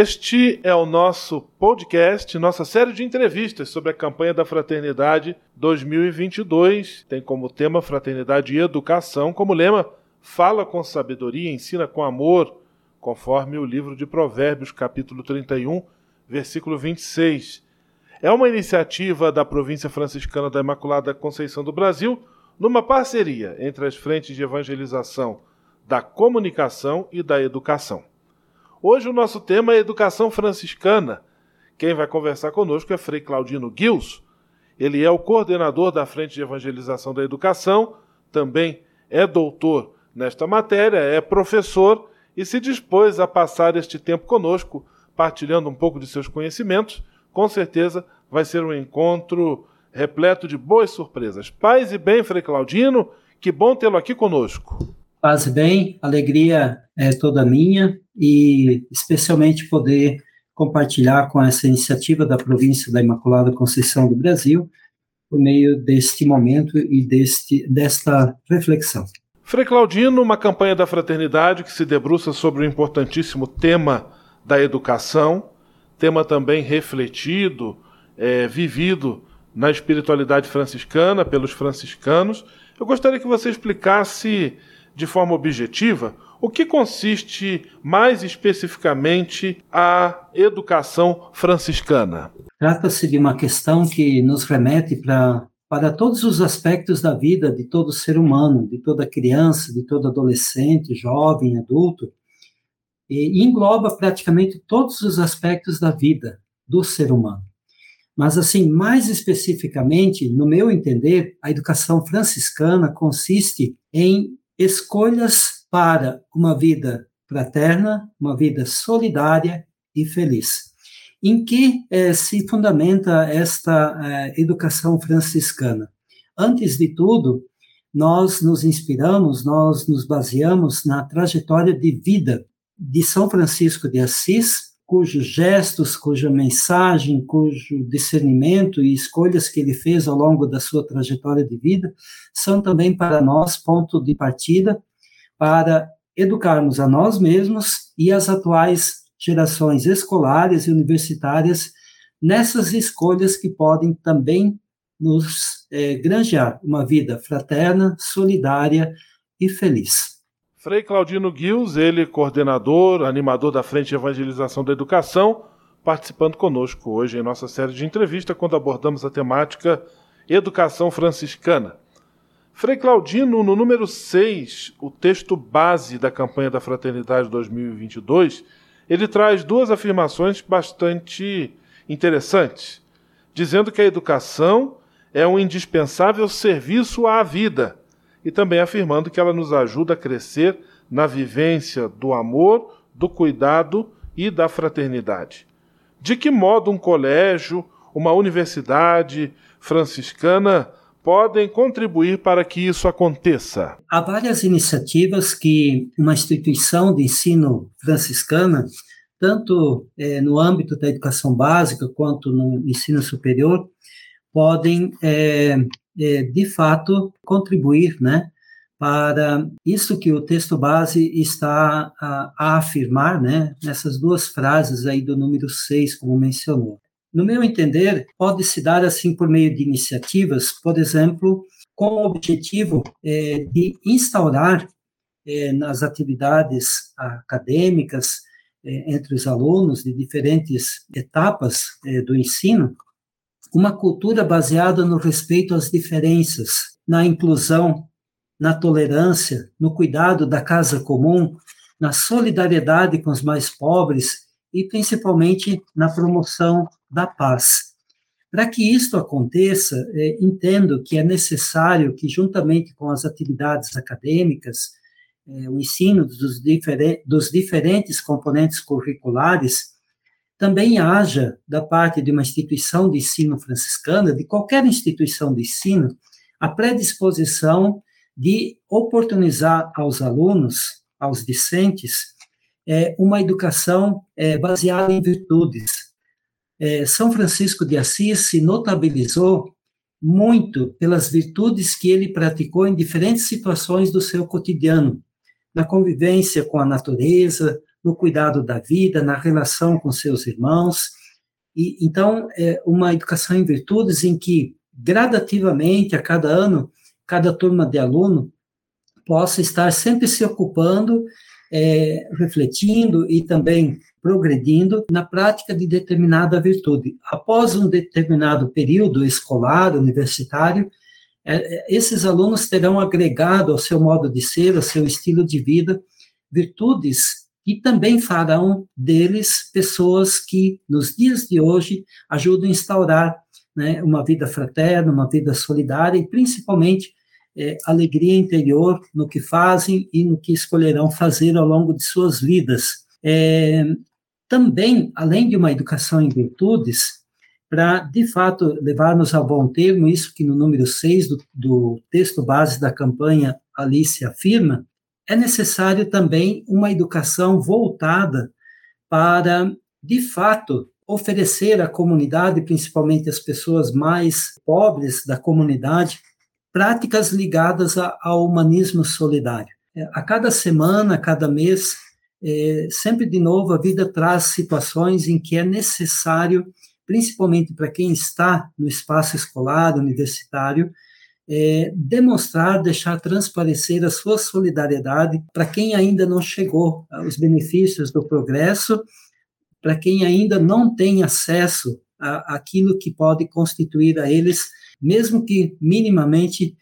Este é o nosso podcast, nossa série de entrevistas sobre a campanha da Fraternidade 2022. Tem como tema Fraternidade e Educação, como lema Fala com sabedoria, ensina com amor, conforme o livro de Provérbios, capítulo 31, versículo 26. É uma iniciativa da província franciscana da Imaculada Conceição do Brasil, numa parceria entre as frentes de evangelização da comunicação e da educação. Hoje o nosso tema é educação franciscana. Quem vai conversar conosco é Frei Claudino Gils. Ele é o coordenador da Frente de Evangelização da Educação, também é doutor nesta matéria, é professor e se dispôs a passar este tempo conosco, partilhando um pouco de seus conhecimentos. Com certeza vai ser um encontro repleto de boas surpresas. Paz e bem, Frei Claudino, que bom tê-lo aqui conosco. Paz e bem, alegria é toda minha e especialmente poder compartilhar com essa iniciativa da província da Imaculada Conceição do Brasil por meio deste momento e deste, desta reflexão. Frei Claudino, uma campanha da fraternidade que se debruça sobre o importantíssimo tema da educação, tema também refletido, é, vivido na espiritualidade franciscana pelos franciscanos. Eu gostaria que você explicasse de forma objetiva o que consiste mais especificamente a educação franciscana. Trata-se de uma questão que nos remete para para todos os aspectos da vida de todo ser humano, de toda criança, de todo adolescente, jovem, adulto, e engloba praticamente todos os aspectos da vida do ser humano. Mas, assim, mais especificamente, no meu entender, a educação franciscana consiste em escolhas para uma vida fraterna, uma vida solidária e feliz. Em que eh, se fundamenta esta eh, educação franciscana? Antes de tudo, nós nos inspiramos, nós nos baseamos na trajetória de vida de São Francisco de Assis, cujos gestos, cuja mensagem, cujo discernimento e escolhas que ele fez ao longo da sua trajetória de vida são também para nós ponto de partida para educarmos a nós mesmos e as atuais gerações escolares e universitárias nessas escolhas que podem também nos é, granjear uma vida fraterna, solidária e feliz. Frei Claudino Guils, ele coordenador, animador da Frente de Evangelização da Educação, participando conosco hoje em nossa série de entrevista quando abordamos a temática Educação Franciscana. Frei Claudino, no número 6, o texto base da campanha da Fraternidade 2022, ele traz duas afirmações bastante interessantes, dizendo que a educação é um indispensável serviço à vida e também afirmando que ela nos ajuda a crescer na vivência do amor, do cuidado e da fraternidade. De que modo um colégio, uma universidade franciscana podem contribuir para que isso aconteça? Há várias iniciativas que uma instituição de ensino franciscana, tanto é, no âmbito da educação básica quanto no ensino superior, podem, é, de fato, contribuir né, para isso que o texto base está a, a afirmar, né, nessas duas frases aí do número 6, como mencionou. No meu entender, pode se dar assim por meio de iniciativas, por exemplo, com o objetivo é, de instaurar é, nas atividades acadêmicas é, entre os alunos de diferentes etapas é, do ensino uma cultura baseada no respeito às diferenças, na inclusão, na tolerância, no cuidado da casa comum, na solidariedade com os mais pobres e principalmente na promoção da paz. Para que isto aconteça, é, entendo que é necessário que, juntamente com as atividades acadêmicas, é, o ensino dos, difere dos diferentes componentes curriculares, também haja, da parte de uma instituição de ensino franciscana, de qualquer instituição de ensino, a predisposição de oportunizar aos alunos, aos discentes, é, uma educação é, baseada em virtudes. É, São Francisco de Assis se notabilizou muito pelas virtudes que ele praticou em diferentes situações do seu cotidiano, na convivência com a natureza, no cuidado da vida, na relação com seus irmãos. E então, é uma educação em virtudes em que gradativamente a cada ano, cada turma de aluno possa estar sempre se ocupando, é, refletindo e também progredindo na prática de determinada virtude. Após um determinado período escolar, universitário, é, é, esses alunos terão agregado ao seu modo de ser, ao seu estilo de vida, virtudes que também farão deles pessoas que, nos dias de hoje, ajudam a instaurar né, uma vida fraterna, uma vida solidária e, principalmente, é, alegria interior no que fazem e no que escolherão fazer ao longo de suas vidas. É, também, além de uma educação em virtudes, para, de fato, levarmos a bom termo isso que no número 6 do, do texto base da campanha Alice afirma, é necessário também uma educação voltada para, de fato, oferecer à comunidade, principalmente às pessoas mais pobres da comunidade, práticas ligadas ao humanismo solidário. É, a cada semana, a cada mês, é, sempre de novo, a vida traz situações em que é necessário, principalmente para quem está no espaço escolar, universitário, é, demonstrar, deixar transparecer a sua solidariedade para quem ainda não chegou aos benefícios do progresso, para quem ainda não tem acesso àquilo que pode constituir a eles, mesmo que minimamente,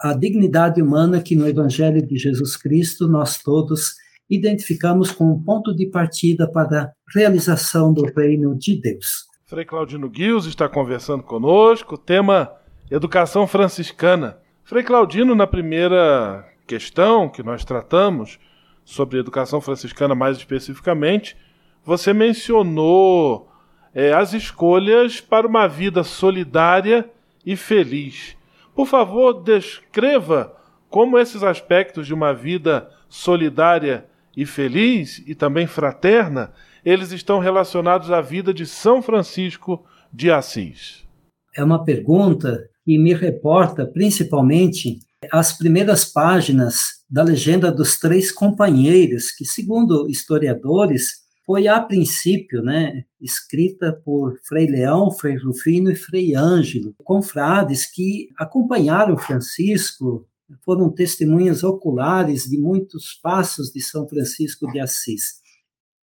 a dignidade humana que no Evangelho de Jesus Cristo nós todos identificamos como ponto de partida para a realização do reino de Deus. Frei Claudino Guios está conversando conosco, tema Educação franciscana. Frei Claudino, na primeira questão que nós tratamos, sobre educação franciscana mais especificamente, você mencionou é, as escolhas para uma vida solidária e feliz. Por favor, descreva como esses aspectos de uma vida solidária e feliz e também fraterna, eles estão relacionados à vida de São Francisco de Assis. É uma pergunta e me reporta principalmente as primeiras páginas da legenda dos três companheiros, que, segundo historiadores, foi a princípio, né, escrita por Frei Leão, Frei Rufino e Frei Ângelo, confrades que acompanharam Francisco, foram testemunhas oculares de muitos passos de São Francisco de Assis.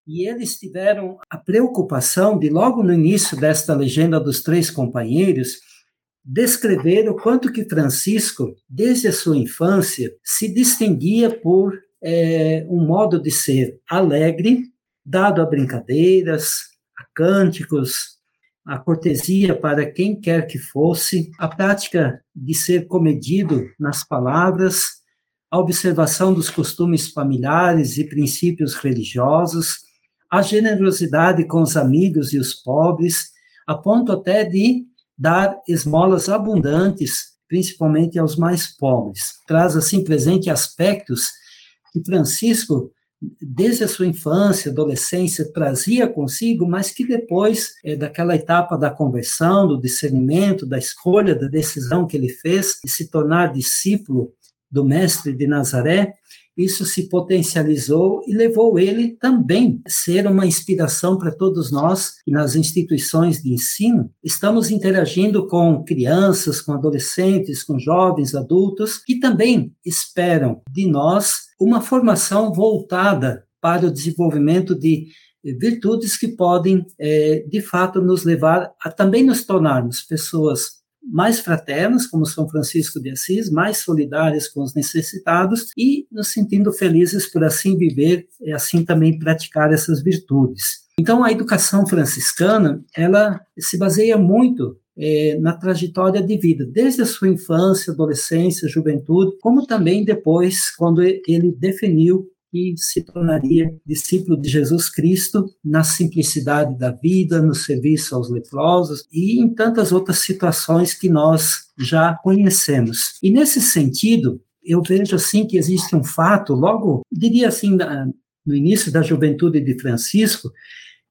E eles tiveram a preocupação de, logo no início desta legenda dos três companheiros, descrever o quanto que Francisco, desde a sua infância, se distinguia por é, um modo de ser alegre, dado a brincadeiras, a cânticos, a cortesia para quem quer que fosse, a prática de ser comedido nas palavras, a observação dos costumes familiares e princípios religiosos, a generosidade com os amigos e os pobres, a ponto até de dar esmolas abundantes, principalmente aos mais pobres. Traz assim presente aspectos que Francisco desde a sua infância, adolescência, trazia consigo, mas que depois é, daquela etapa da conversão, do discernimento, da escolha, da decisão que ele fez de se tornar discípulo do Mestre de Nazaré, isso se potencializou e levou ele também a ser uma inspiração para todos nós que nas instituições de ensino estamos interagindo com crianças, com adolescentes, com jovens, adultos que também esperam de nós uma formação voltada para o desenvolvimento de virtudes que podem, é, de fato, nos levar a também nos tornarmos pessoas mais fraternas, como São Francisco de Assis, mais solidárias com os necessitados e nos sentindo felizes por assim viver e assim também praticar essas virtudes. Então, a educação franciscana, ela se baseia muito é, na trajetória de vida, desde a sua infância, adolescência, juventude, como também depois, quando ele definiu que se tornaria discípulo de Jesus Cristo na simplicidade da vida, no serviço aos leprosos e em tantas outras situações que nós já conhecemos. E nesse sentido, eu vejo assim que existe um fato, logo, diria assim, no início da juventude de Francisco,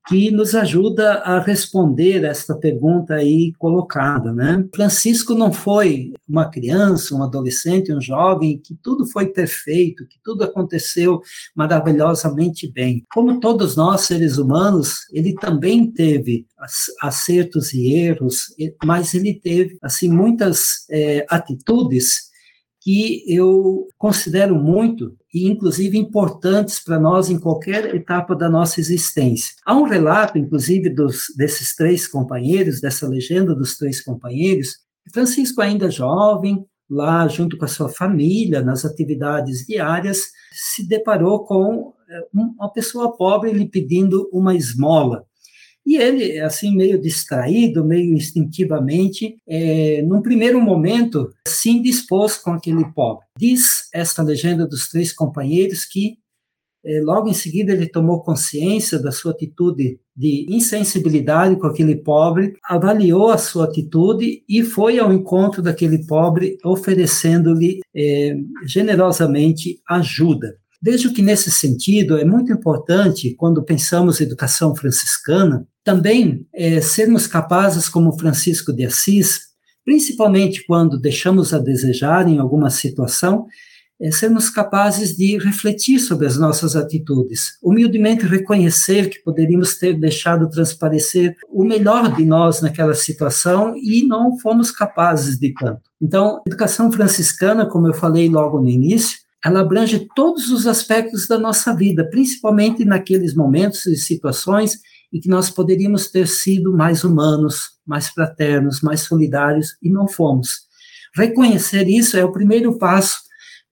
que nos ajuda a responder esta pergunta aí colocada, né? Francisco não foi uma criança, um adolescente, um jovem que tudo foi perfeito, que tudo aconteceu maravilhosamente bem. Como todos nós seres humanos, ele também teve acertos e erros, mas ele teve assim muitas é, atitudes que eu considero muito e inclusive importantes para nós em qualquer etapa da nossa existência. Há um relato, inclusive, dos, desses três companheiros, dessa legenda dos três companheiros, Francisco ainda jovem, lá junto com a sua família, nas atividades diárias, se deparou com eh, uma pessoa pobre lhe pedindo uma esmola. E ele, assim, meio distraído, meio instintivamente, é, num primeiro momento, se indispôs com aquele pobre. Diz esta legenda dos três companheiros que, é, logo em seguida, ele tomou consciência da sua atitude de insensibilidade com aquele pobre, avaliou a sua atitude e foi ao encontro daquele pobre, oferecendo-lhe é, generosamente ajuda. Vejo que, nesse sentido, é muito importante, quando pensamos em educação franciscana, também é, sermos capazes, como Francisco de Assis, principalmente quando deixamos a desejar em alguma situação, é, sermos capazes de refletir sobre as nossas atitudes, humildemente reconhecer que poderíamos ter deixado transparecer o melhor de nós naquela situação e não fomos capazes de tanto. Então, a educação franciscana, como eu falei logo no início, ela abrange todos os aspectos da nossa vida, principalmente naqueles momentos e situações em que nós poderíamos ter sido mais humanos, mais fraternos, mais solidários e não fomos. Reconhecer isso é o primeiro passo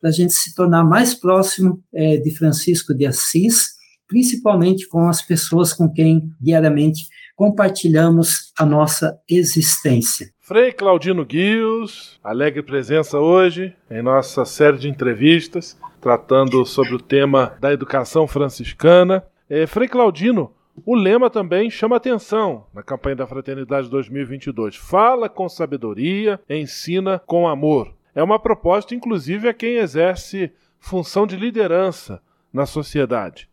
para a gente se tornar mais próximo é, de Francisco de Assis, principalmente com as pessoas com quem diariamente compartilhamos a nossa existência. Frei Claudino Guios, alegre presença hoje em nossa série de entrevistas, tratando sobre o tema da educação franciscana. É, Frei Claudino, o lema também chama atenção na campanha da Fraternidade 2022. Fala com sabedoria, ensina com amor. É uma proposta, inclusive, a quem exerce função de liderança na sociedade.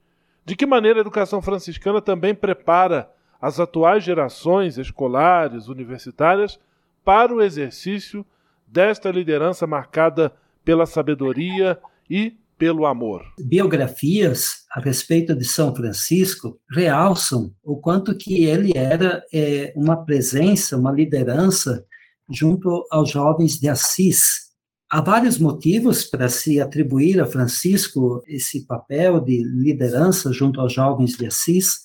De que maneira a educação franciscana também prepara as atuais gerações escolares, universitárias, para o exercício desta liderança marcada pela sabedoria e pelo amor. Biografias a respeito de São Francisco realçam o quanto que ele era é, uma presença, uma liderança junto aos jovens de Assis. Há vários motivos para se atribuir a Francisco esse papel de liderança junto aos jovens de Assis.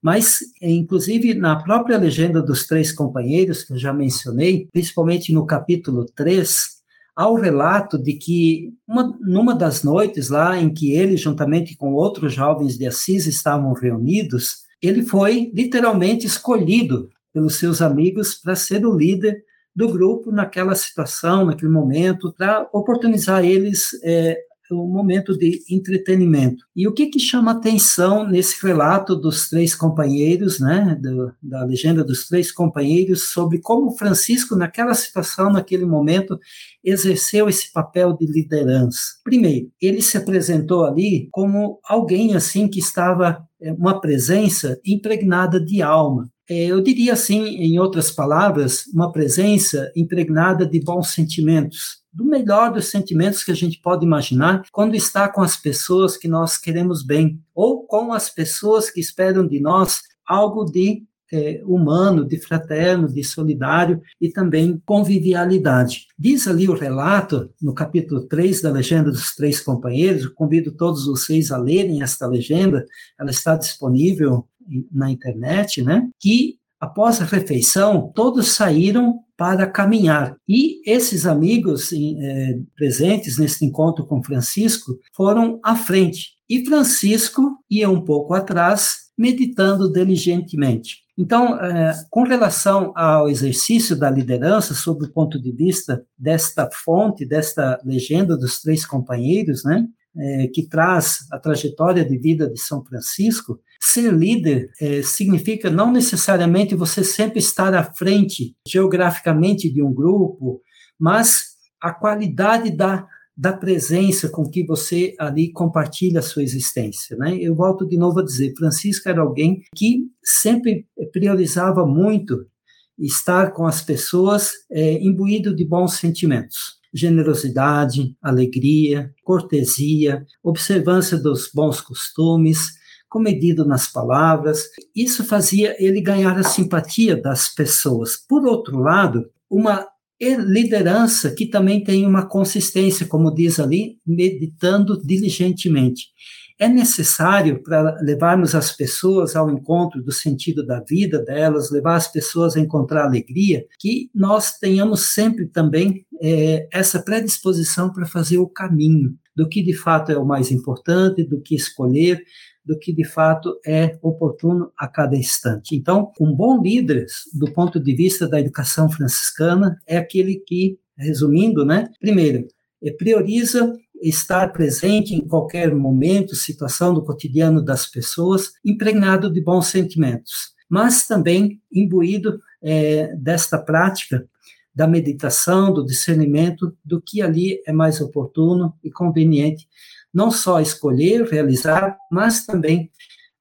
Mas, inclusive, na própria legenda dos três companheiros, que eu já mencionei, principalmente no capítulo 3, há o relato de que, uma, numa das noites lá em que ele, juntamente com outros jovens de Assis, estavam reunidos, ele foi literalmente escolhido pelos seus amigos para ser o líder do grupo naquela situação, naquele momento, para oportunizar eles é, um momento de entretenimento. E o que, que chama atenção nesse relato dos três companheiros, né, do, da legenda dos três companheiros, sobre como Francisco, naquela situação, naquele momento, exerceu esse papel de liderança? Primeiro, ele se apresentou ali como alguém assim que estava é, uma presença impregnada de alma. É, eu diria assim, em outras palavras, uma presença impregnada de bons sentimentos, do melhor dos sentimentos que a gente pode imaginar quando está com as pessoas que nós queremos bem, ou com as pessoas que esperam de nós algo de é, humano, de fraterno, de solidário e também convivialidade. Diz ali o relato, no capítulo 3 da Legenda dos Três Companheiros, convido todos vocês a lerem esta legenda, ela está disponível na internet, né? Que após a refeição, todos saíram para caminhar. E esses amigos é, presentes nesse encontro com Francisco foram à frente. E Francisco ia um pouco atrás, meditando diligentemente. Então, é, com relação ao exercício da liderança, sob o ponto de vista desta fonte, desta legenda dos três companheiros, né, é, que traz a trajetória de vida de São Francisco, ser líder é, significa não necessariamente você sempre estar à frente geograficamente de um grupo, mas a qualidade da da presença com que você ali compartilha a sua existência, né? Eu volto de novo a dizer, Francisco era alguém que sempre priorizava muito estar com as pessoas é, imbuído de bons sentimentos generosidade, alegria, cortesia, observância dos bons costumes, comedido nas palavras. Isso fazia ele ganhar a simpatia das pessoas. Por outro lado, uma liderança que também tem uma consistência, como diz ali, meditando diligentemente. É necessário para levarmos as pessoas ao encontro do sentido da vida delas, levar as pessoas a encontrar alegria, que nós tenhamos sempre também é, essa predisposição para fazer o caminho do que de fato é o mais importante, do que escolher, do que de fato é oportuno a cada instante. Então, um bom líder, do ponto de vista da educação franciscana, é aquele que, resumindo, né, primeiro, é, prioriza estar presente em qualquer momento, situação do cotidiano das pessoas, impregnado de bons sentimentos, mas também imbuído é, desta prática da meditação, do discernimento do que ali é mais oportuno e conveniente não só escolher, realizar, mas também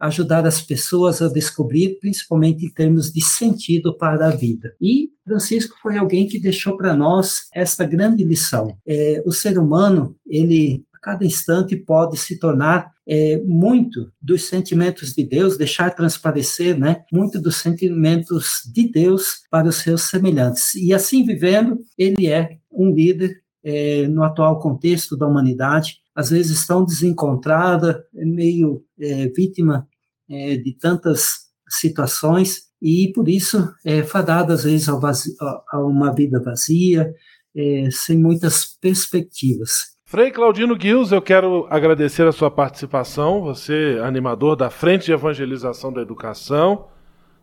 ajudar as pessoas a descobrir, principalmente em termos de sentido para a vida. E Francisco foi alguém que deixou para nós esta grande lição. É, o ser humano, ele a cada instante pode se tornar é, muito dos sentimentos de Deus, deixar transparecer, né, muito dos sentimentos de Deus para os seus semelhantes. E assim vivendo, ele é um líder é, no atual contexto da humanidade, às vezes tão desencontrada, meio é, vítima é, de tantas situações e por isso é fadada às vezes vazio, a uma vida vazia, é, sem muitas perspectivas. Frei Claudino Guils, eu quero agradecer a sua participação, você animador da Frente de Evangelização da Educação,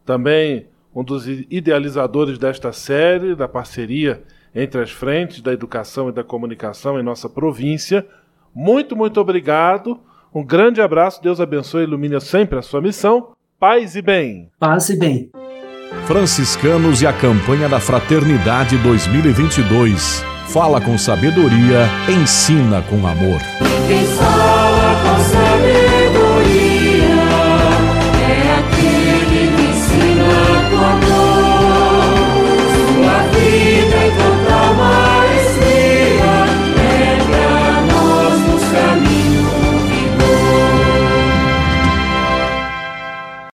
também um dos idealizadores desta série, da parceria entre as frentes da educação e da comunicação em nossa província. Muito, muito obrigado. Um grande abraço. Deus abençoe e ilumine sempre a sua missão. Paz e bem. Paz e bem. Franciscanos e a campanha da Fraternidade 2022. Fala com sabedoria, ensina com amor.